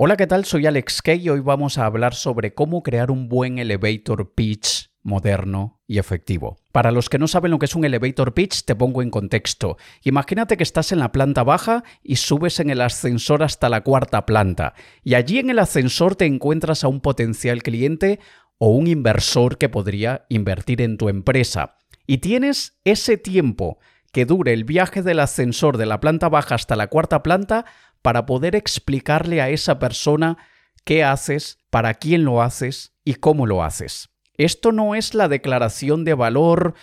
Hola, ¿qué tal? Soy Alex Kay y hoy vamos a hablar sobre cómo crear un buen elevator pitch moderno y efectivo. Para los que no saben lo que es un elevator pitch, te pongo en contexto. Imagínate que estás en la planta baja y subes en el ascensor hasta la cuarta planta, y allí en el ascensor te encuentras a un potencial cliente o un inversor que podría invertir en tu empresa. Y tienes ese tiempo que dure el viaje del ascensor de la planta baja hasta la cuarta planta para poder explicarle a esa persona qué haces, para quién lo haces y cómo lo haces. Esto no es la declaración de valor,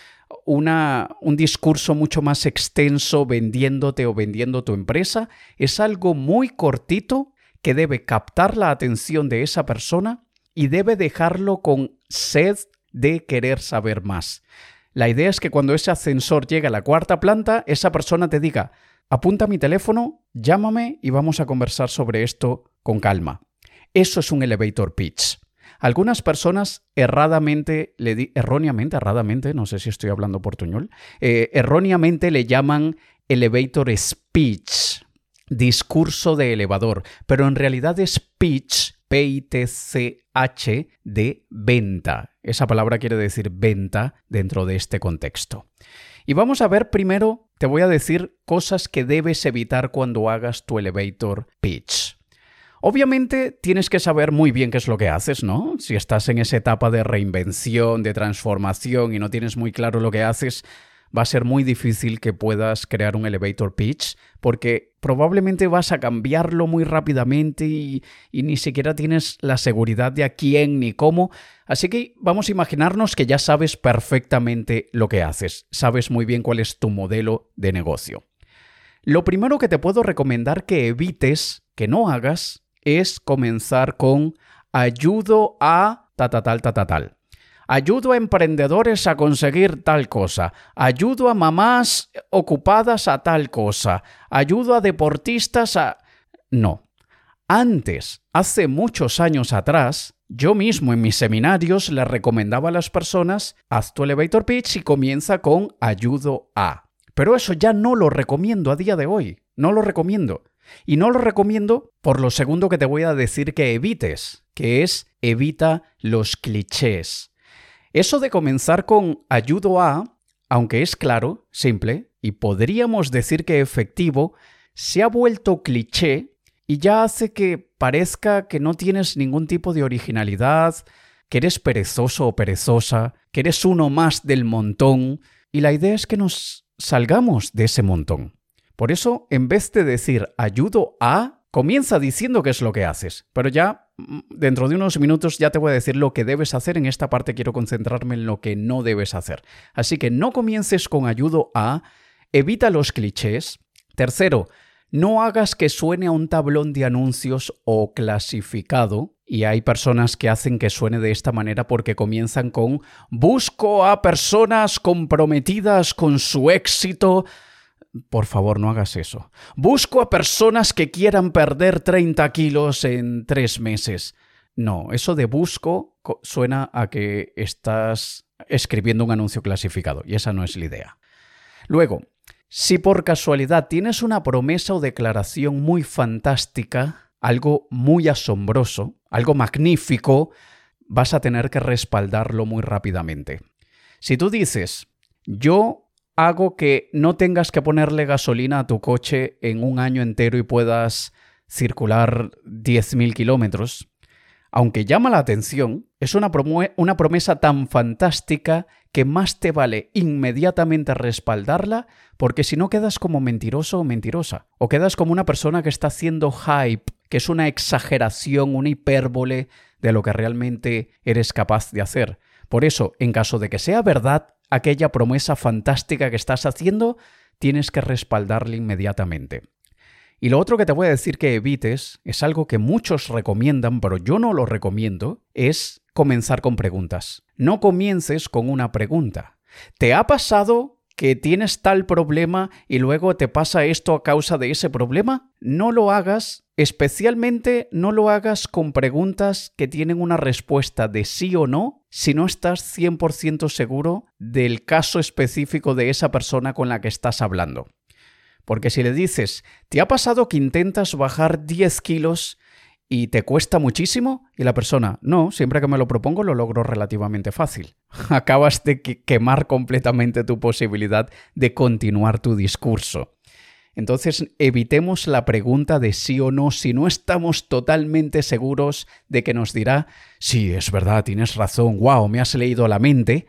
una, un discurso mucho más extenso vendiéndote o vendiendo tu empresa, es algo muy cortito que debe captar la atención de esa persona y debe dejarlo con sed de querer saber más. La idea es que cuando ese ascensor llegue a la cuarta planta, esa persona te diga, apunta mi teléfono, llámame y vamos a conversar sobre esto con calma. Eso es un elevator pitch. Algunas personas erradamente, erróneamente, erradamente, no sé si estoy hablando portuñol, eh, erróneamente le llaman elevator speech, discurso de elevador, pero en realidad es pitch, P-I-T-C-H, de venta. Esa palabra quiere decir venta dentro de este contexto. Y vamos a ver primero, te voy a decir cosas que debes evitar cuando hagas tu elevator pitch. Obviamente tienes que saber muy bien qué es lo que haces, ¿no? Si estás en esa etapa de reinvención, de transformación y no tienes muy claro lo que haces, va a ser muy difícil que puedas crear un elevator pitch porque probablemente vas a cambiarlo muy rápidamente y, ni siquiera tienes la seguridad de a quién ni cómo. Así que vamos a imaginarnos que ya sabes perfectamente lo que haces, sabes muy bien cuál es tu modelo de negocio. Lo primero que te puedo recomendar que evites, que no hagas, es comenzar con ayudo a ta ta tal ta ta tal. Ayudo a emprendedores a conseguir tal cosa. Ayudo a mamás ocupadas a tal cosa. Ayudo a deportistas a... No. Antes, hace muchos años atrás, yo mismo en mis seminarios le recomendaba a las personas, haz tu elevator pitch y comienza con ayudo a. Pero eso ya no lo recomiendo a día de hoy. No lo recomiendo. Y no lo recomiendo por lo segundo que te voy a decir que evites, que es evita los clichés. Eso de comenzar con ayudo a, aunque es claro, simple, y podríamos decir que efectivo, se ha vuelto cliché y ya hace que parezca que no tienes ningún tipo de originalidad, que eres perezoso o perezosa, que eres uno más del montón, y la idea es que nos salgamos de ese montón. Por eso, en vez de decir ayudo a, comienza diciendo qué es lo que haces, pero ya dentro de unos minutos ya te voy a decir lo que debes hacer. En esta parte quiero concentrarme en lo que no debes hacer. Así que no comiences con ayudo a, evita los clichés. Tercero, no hagas que suene a un tablón de anuncios o clasificado. Y hay personas que hacen que suene de esta manera porque comienzan con busco a personas comprometidas con su éxito por favor, no hagas eso. Busco a personas que quieran perder 30 kilos en tres meses. No, eso de busco suena a que estás escribiendo un anuncio clasificado y esa no es la idea. Luego, si por casualidad tienes una promesa o declaración muy fantástica, algo muy asombroso, algo magnífico, vas a tener que respaldarlo muy rápidamente. Si tú dices, yo hago que no tengas que ponerle gasolina a tu coche en un año entero y puedas circular 10.000 kilómetros, aunque llama la atención, es una, una, promesa tan fantástica que más te vale inmediatamente respaldarla, porque si no quedas como mentiroso o mentirosa, o quedas como una persona que está haciendo hype, que es una exageración, una hipérbole de lo que realmente eres capaz de hacer. Por eso, en caso de que sea verdad, aquella promesa fantástica que estás haciendo, tienes que respaldarla inmediatamente. Y lo otro que te voy a decir que evites es algo que muchos recomiendan, pero yo no lo recomiendo, es comenzar con preguntas. No comiences con una pregunta. ¿Te ha pasado que tienes tal problema y luego te pasa esto a causa de ese problema? No lo hagas, especialmente no lo hagas con preguntas que tienen una respuesta de sí o no si no estás 100% seguro del caso específico de esa persona con la que estás hablando. Porque si le dices, ¿te ha pasado que intentas bajar 10 kilos y te cuesta muchísimo y la persona, no, siempre que me lo propongo lo logro relativamente fácil. Acabas de quemar completamente tu posibilidad de continuar tu discurso. Entonces evitemos la pregunta de sí o no si no estamos totalmente seguros de que nos dirá, sí, es verdad, tienes razón, wow, me has leído la mente.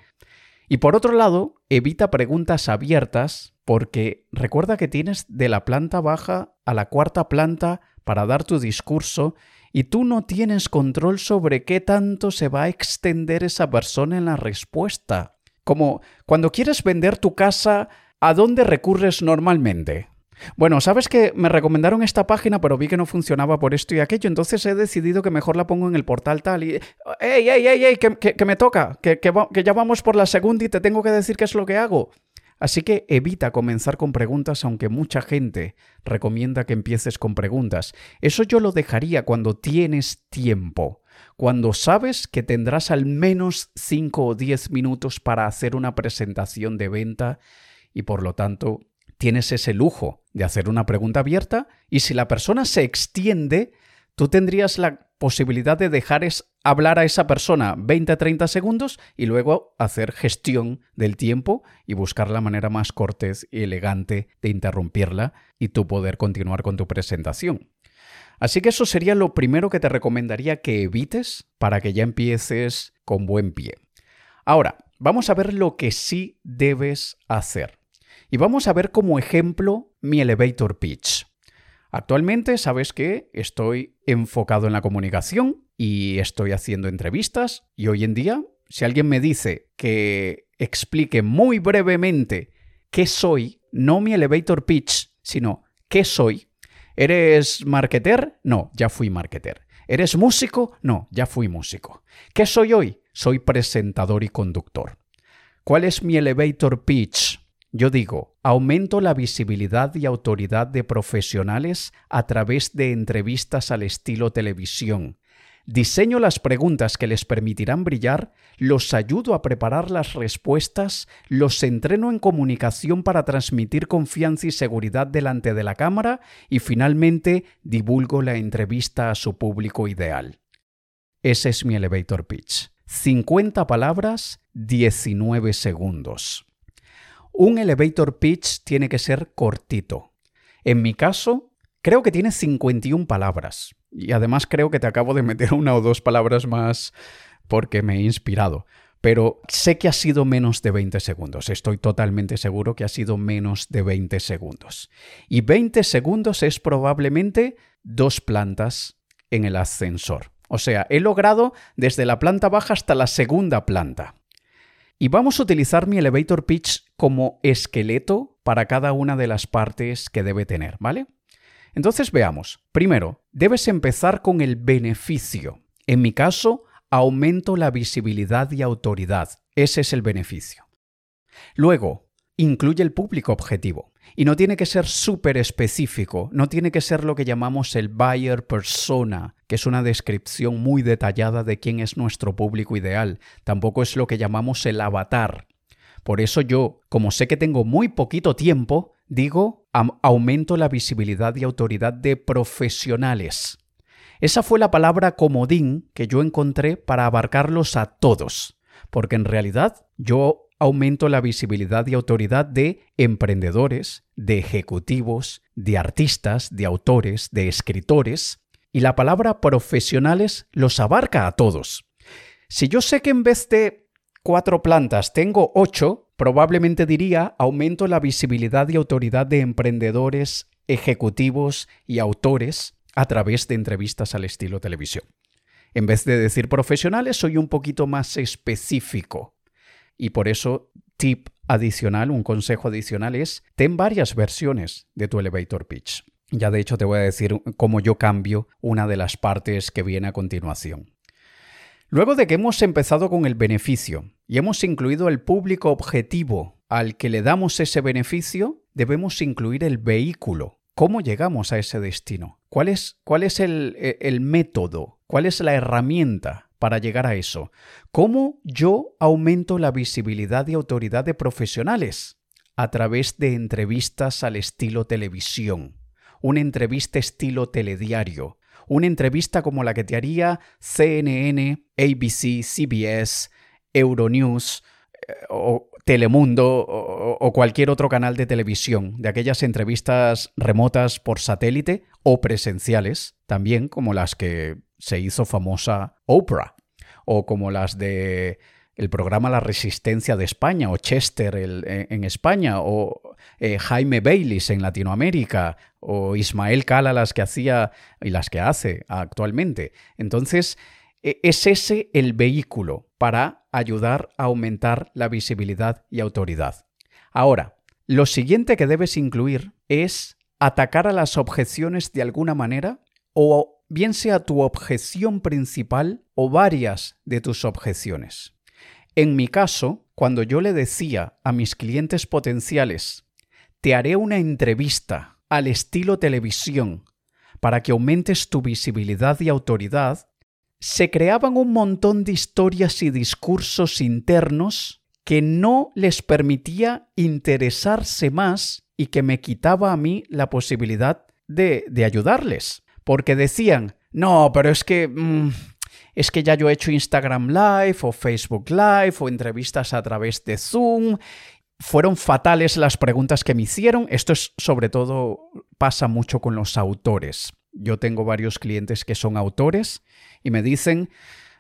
Y por otro lado, evita preguntas abiertas porque recuerda que tienes de la planta baja a la cuarta planta para dar tu discurso y tú no tienes control sobre qué tanto se va a extender esa persona en la respuesta. Como cuando quieres vender tu casa, ¿a dónde recurres normalmente? Bueno, sabes que me recomendaron esta página, pero vi que no funcionaba por esto y aquello, entonces he decidido que mejor la pongo en el portal tal y... ¡Ey, ey, ey, ey! Que, me toca, que, que ya vamos por la segunda y te tengo que decir qué es lo que hago. Así que evita comenzar con preguntas aunque mucha gente recomienda que empieces con preguntas. Eso yo lo dejaría cuando tienes tiempo, cuando sabes que tendrás al menos 5 o 10 minutos para hacer una presentación de venta y por lo tanto tienes ese lujo de hacer una pregunta abierta y si la persona se extiende, tú tendrías la posibilidad de dejar hablar a esa persona 20-30 segundos y luego hacer gestión del tiempo y buscar la manera más cortés y elegante de interrumpirla y tú poder continuar con tu presentación. Así que eso sería lo primero que te recomendaría que evites para que ya empieces con buen pie. Ahora, vamos a ver lo que sí debes hacer. Y vamos a ver como ejemplo mi elevator pitch. Actualmente sabes que estoy enfocado en la comunicación y estoy haciendo entrevistas y hoy en día, si alguien me dice que explique muy brevemente qué soy, no mi elevator pitch, sino qué soy, ¿eres marketer? No, ya fui marketer. ¿Eres músico? No, ya fui músico. ¿Qué soy hoy? Soy presentador y conductor. ¿Cuál es mi elevator pitch? Yo digo, aumento la visibilidad y autoridad de profesionales a través de entrevistas al estilo televisión. Diseño las preguntas que les permitirán brillar, los ayudo a preparar las respuestas, los entreno en comunicación para transmitir confianza y seguridad delante de la cámara y finalmente divulgo la entrevista a su público ideal. Ese es mi elevator pitch. 50 palabras, 19 segundos. Un elevator pitch tiene que ser cortito. En mi caso, creo que tiene 51 palabras. Y además creo que te acabo de meter una o dos palabras más porque me he inspirado. Pero sé que ha sido menos de 20 segundos. Estoy totalmente seguro que ha sido menos de 20 segundos. Y 20 segundos es probablemente dos plantas en el ascensor. O sea, he logrado desde la planta baja hasta la segunda planta. Y vamos a utilizar mi elevator pitch como esqueleto para cada una de las partes que debe tener, ¿vale? Entonces veamos. Primero, debes empezar con el beneficio. En mi caso, aumento la visibilidad y autoridad. Ese es el beneficio. Luego, incluye el público objetivo. Y no tiene que ser súper específico, no tiene que ser lo que llamamos el buyer persona, que es una descripción muy detallada de quién es nuestro público ideal. Tampoco es lo que llamamos el avatar. Por eso yo, como sé que tengo muy poquito tiempo, digo, aumento la visibilidad y autoridad de profesionales. Esa fue la palabra comodín que yo encontré para abarcarlos a todos, porque en realidad yo aumento la visibilidad y autoridad de emprendedores, de ejecutivos, de artistas, de autores, de escritores, y la palabra profesionales los abarca a todos. Si yo sé que en vez de cuatro plantas tengo ocho, probablemente diría aumento la visibilidad y autoridad de emprendedores, ejecutivos y autores a través de entrevistas al estilo televisión. En vez de decir profesionales, soy un poquito más específico y por eso, tip adicional, un consejo adicional es, ten varias versiones de tu elevator pitch. Ya de hecho te voy a decir cómo yo cambio una de las partes que viene a continuación. Luego de que hemos empezado con el beneficio y hemos incluido el público objetivo al que le damos ese beneficio, debemos incluir el vehículo. ¿Cómo llegamos a ese destino? ¿Cuál es, cuál es el, el método? ¿Cuál es la herramienta? para llegar a eso? ¿Cómo yo aumento la visibilidad y autoridad de profesionales? A través de entrevistas al estilo televisión, una entrevista estilo telediario, una entrevista como la que te haría CNN, ABC, CBS, Euronews eh, o Telemundo o, cualquier otro canal de televisión, de aquellas entrevistas remotas por satélite o presenciales, también como las que se hizo famosa Oprah o como las de el programa La Resistencia de España o Chester eh, en España o eh, Jaime Baylis en Latinoamérica o Ismael Cala las que hacía y las que hace actualmente. Entonces, e, es ese el vehículo para ayudar a aumentar la visibilidad y autoridad. Ahora, lo siguiente que debes incluir es atacar a las objeciones de alguna manera o bien sea tu objeción principal o varias de tus objeciones. En mi caso, cuando yo le decía a mis clientes potenciales, te haré una entrevista al estilo televisión para que aumentes tu visibilidad y autoridad, se creaban un montón de historias y discursos internos que no les permitía interesarse más y que me quitaba a mí la posibilidad de, ayudarles. Porque decían, no, pero es que... Mm, es que ya yo he hecho Instagram Live o Facebook Live o entrevistas a través de Zoom. Fueron fatales las preguntas que me hicieron. Esto es sobre todo pasa mucho con los autores. Yo tengo varios clientes que son autores y me dicen,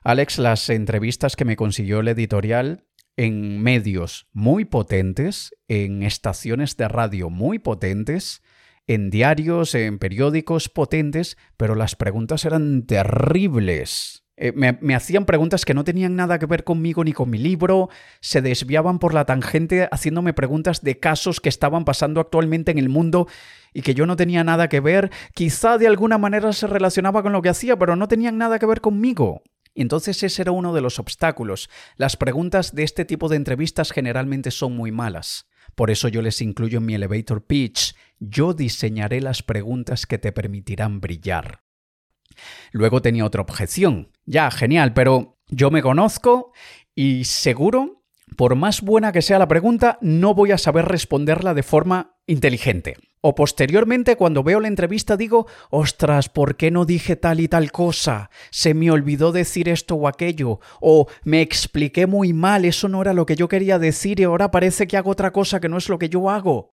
Alex, las entrevistas que me consiguió el editorial en medios muy potentes, en estaciones de radio muy potentes, en diarios, en periódicos potentes, pero las preguntas eran terribles. Eh, me, hacían preguntas que no tenían nada que ver conmigo ni con mi libro, se desviaban por la tangente haciéndome preguntas de casos que estaban pasando actualmente en el mundo y que yo no tenía nada que ver, quizá de alguna manera se relacionaba con lo que hacía, pero no tenían nada que ver conmigo. Entonces ese era uno de los obstáculos. Las preguntas de este tipo de entrevistas generalmente son muy malas. Por eso yo les incluyo en mi elevator pitch. Yo diseñaré las preguntas que te permitirán brillar. Luego tenía otra objeción. Ya, genial, pero yo me conozco y seguro, por más buena que sea la pregunta, no voy a saber responderla de forma inteligente. O posteriormente, cuando veo la entrevista, digo, ostras, ¿por qué no dije tal y tal cosa? Se me olvidó decir esto o aquello. O me expliqué muy mal, eso no era lo que yo quería decir y ahora parece que hago otra cosa que no es lo que yo hago.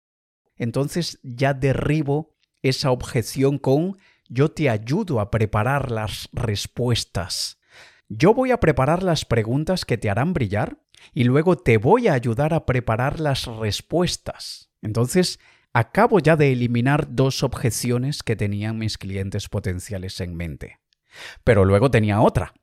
Entonces ya derribo esa objeción con yo te ayudo a preparar las respuestas. Yo voy a preparar las preguntas que te harán brillar y luego te voy a ayudar a preparar las respuestas. Entonces, acabo ya de eliminar dos objeciones que tenían mis clientes potenciales en mente. Pero luego tenía otra.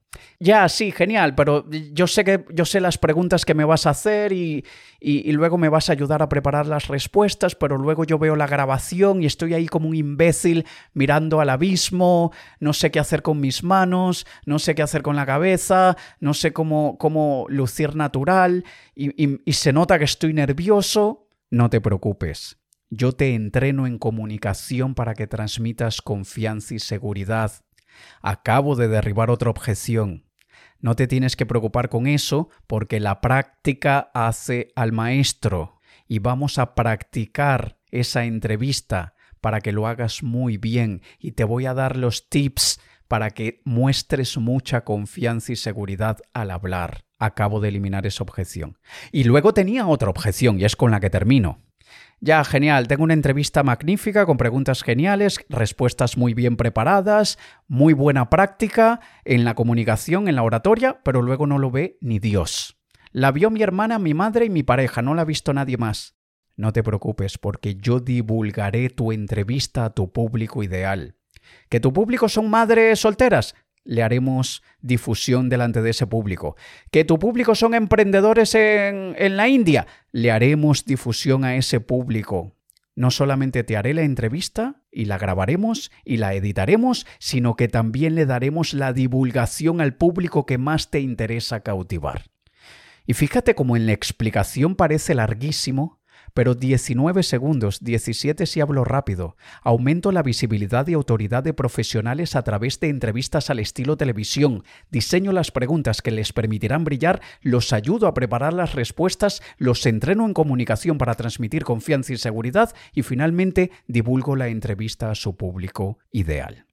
Ya, sí, genial, pero yo sé que yo sé las preguntas que me vas a hacer y, y, luego me vas a ayudar a preparar las respuestas, pero luego yo veo la grabación y estoy ahí como un imbécil mirando al abismo, no sé qué hacer con mis manos, no sé qué hacer con la cabeza, no sé cómo, cómo lucir natural y, y se nota que estoy nervioso. No te preocupes, yo te entreno en comunicación para que transmitas confianza y seguridad Acabo de derribar otra objeción. No te tienes que preocupar con eso porque la práctica hace al maestro y vamos a practicar esa entrevista para que lo hagas muy bien y te voy a dar los tips para que muestres mucha confianza y seguridad al hablar. Acabo de eliminar esa objeción. Y luego tenía otra objeción y es con la que termino. Ya, genial, tengo una entrevista magnífica con preguntas geniales, respuestas muy bien preparadas, muy buena práctica en la comunicación, en la oratoria, pero luego no lo ve ni Dios. La vio mi hermana, mi madre y mi pareja, no la ha visto nadie más. No te preocupes, porque yo divulgaré tu entrevista a tu público ideal. ¿Que tu público son madres solteras? le haremos difusión delante de ese público. Que tu público son emprendedores en, en, la India, le haremos difusión a ese público. No solamente te haré la entrevista y la grabaremos y la editaremos, sino que también le daremos la divulgación al público que más te interesa cautivar. Y fíjate cómo en la explicación parece larguísimo, pero 19 segundos, 17 si hablo rápido. Aumento la visibilidad y autoridad de profesionales a través de entrevistas al estilo televisión. Diseño las preguntas que les permitirán brillar, los ayudo a preparar las respuestas, los entreno en comunicación para transmitir confianza y seguridad y finalmente divulgo la entrevista a su público ideal.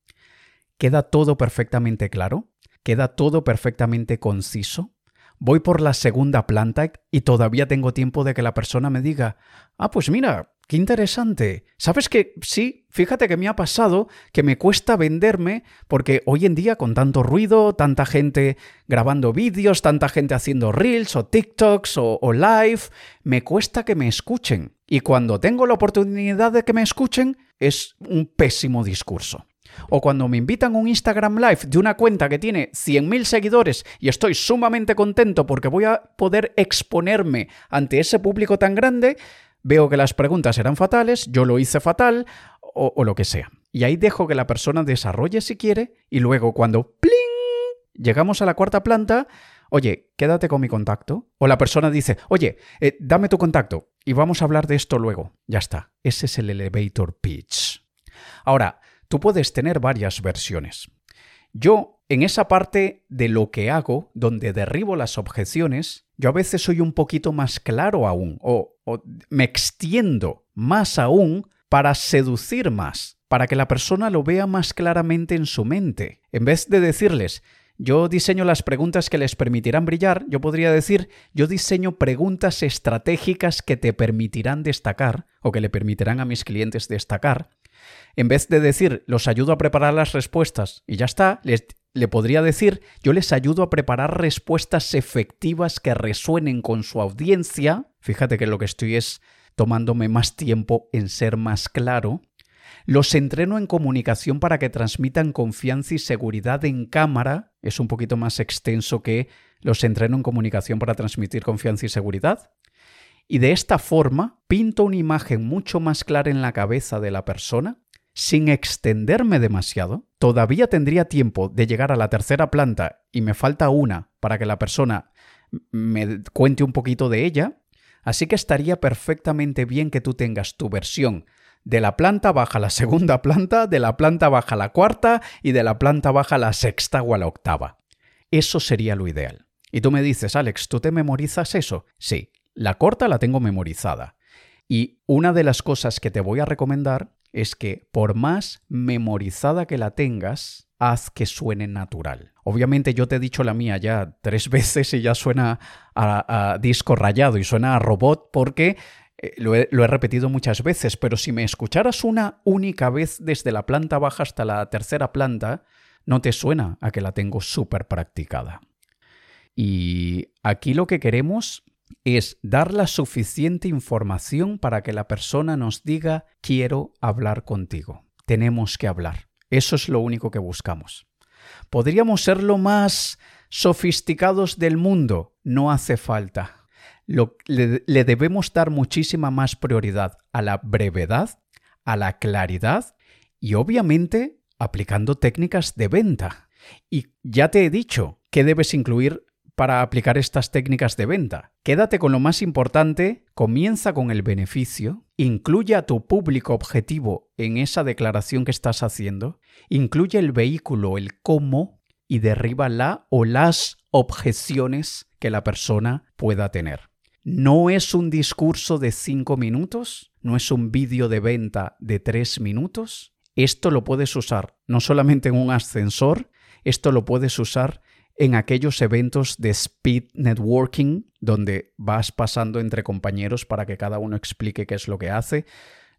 ¿Queda todo perfectamente claro? ¿Queda todo perfectamente conciso? Voy por la segunda planta y todavía tengo tiempo de que la persona me diga, ah, pues mira, qué interesante. ¿Sabes que sí? Fíjate que me ha pasado que me cuesta venderme porque hoy en día con tanto ruido, tanta gente grabando vídeos, tanta gente haciendo reels o TikToks o, o live, me cuesta que me escuchen. Y cuando tengo la oportunidad de que me escuchen, es un pésimo discurso. O cuando me invitan a un Instagram Live de una cuenta que tiene 100.000 seguidores y estoy sumamente contento porque voy a poder exponerme ante ese público tan grande, veo que las preguntas eran fatales, yo lo hice fatal o, lo que sea. Y ahí dejo que la persona desarrolle si quiere y luego cuando ¡pling! llegamos a la cuarta planta, oye, quédate con mi contacto. O la persona dice, oye, eh, dame tu contacto y vamos a hablar de esto luego. Ya está, ese es el elevator pitch. Ahora, tú puedes tener varias versiones. Yo, en esa parte de lo que hago, donde derribo las objeciones, yo a veces soy un poquito más claro aún, o, o me extiendo más aún para seducir más, para que la persona lo vea más claramente en su mente. En vez de decirles, yo diseño las preguntas que les permitirán brillar, yo podría decir, yo diseño preguntas estratégicas que te permitirán destacar o que le permitirán a mis clientes destacar. En vez de decir, los ayudo a preparar las respuestas y ya está, les, le podría decir, yo les ayudo a preparar respuestas efectivas que resuenen con su audiencia. Fíjate que lo que estoy es tomándome más tiempo en ser más claro. Los entreno en comunicación para que transmitan confianza y seguridad en cámara. Es un poquito más extenso que los entreno en comunicación para transmitir confianza y seguridad. Y de esta forma pinto una imagen mucho más clara en la cabeza de la persona, sin extenderme demasiado. Todavía tendría tiempo de llegar a la tercera planta y me falta una para que la persona me cuente un poquito de ella. Así que estaría perfectamente bien que tú tengas tu versión de la planta baja a la segunda planta, de la planta baja a la cuarta y de la planta baja a la sexta o a la octava. Eso sería lo ideal. Y tú me dices, Alex, ¿tú te memorizas eso? Sí, la corta la tengo memorizada. Y una de las cosas que te voy a recomendar es que por más memorizada que la tengas, haz que suene natural. Obviamente yo te he dicho la mía ya tres veces y ya suena a, disco rayado y suena a robot porque eh, lo, he, lo, he, repetido muchas veces, pero si me escucharas una única vez desde la planta baja hasta la tercera planta, no te suena a que la tengo súper practicada. Y aquí lo que queremos es dar la suficiente información para que la persona nos diga quiero hablar contigo. Tenemos que hablar. Eso es lo único que buscamos. ¿Podríamos ser lo más sofisticados del mundo? No hace falta. Lo, le, le debemos dar muchísima más prioridad a la brevedad, a la claridad y obviamente aplicando técnicas de venta. Y ya te he dicho que debes incluir para aplicar estas técnicas de venta. Quédate con lo más importante, comienza con el beneficio, incluye a tu público objetivo en esa declaración que estás haciendo, incluye el vehículo, el cómo, y derriba la o las objeciones que la persona pueda tener. No es un discurso de cinco minutos, no es un vídeo de venta de tres minutos. Esto lo puedes usar no solamente en un ascensor, esto lo puedes usar en aquellos eventos de speed networking donde vas pasando entre compañeros para que cada uno explique qué es lo que hace.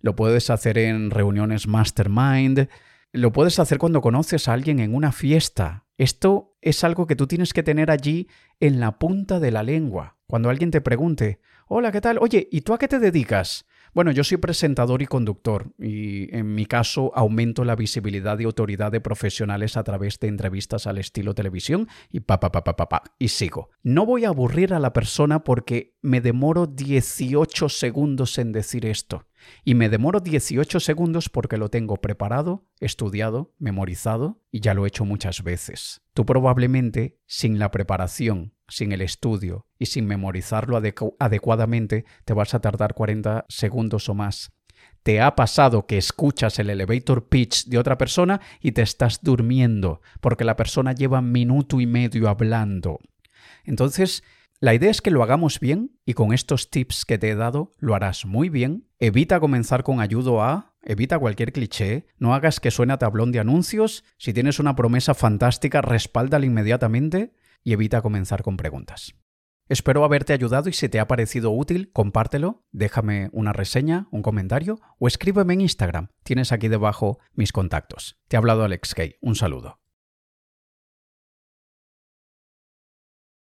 Lo puedes hacer en reuniones mastermind. Lo puedes hacer cuando conoces a alguien en una fiesta. Esto es algo que tú tienes que tener allí en la punta de la lengua. Cuando alguien te pregunte, hola, ¿qué tal? Oye, ¿y tú a qué te dedicas? Bueno, yo soy presentador y conductor y en mi caso aumento la visibilidad y autoridad de profesionales a través de entrevistas al estilo televisión y pa pa pa pa pa, pa y sigo. No voy a aburrir a la persona porque me demoro 18 segundos en decir esto. Y me demoro 18 segundos porque lo tengo preparado, estudiado, memorizado y ya lo he hecho muchas veces. Tú probablemente, sin la preparación, sin el estudio y sin memorizarlo adecu adecuadamente, te vas a tardar 40 segundos o más. ¿Te ha pasado que escuchas el elevator pitch de otra persona y te estás durmiendo porque la persona lleva minuto y medio hablando? Entonces, La idea es que lo hagamos bien y con estos tips que te he dado lo harás muy bien. Evita comenzar con ayudo a, evita cualquier cliché, no hagas que suene a tablón de anuncios, si tienes una promesa fantástica respáldala inmediatamente y evita comenzar con preguntas. Espero haberte ayudado y si te ha parecido útil, compártelo, déjame una reseña, un comentario o escríbeme en Instagram. Tienes aquí debajo mis contactos. Te ha hablado Alex Kay. Un saludo.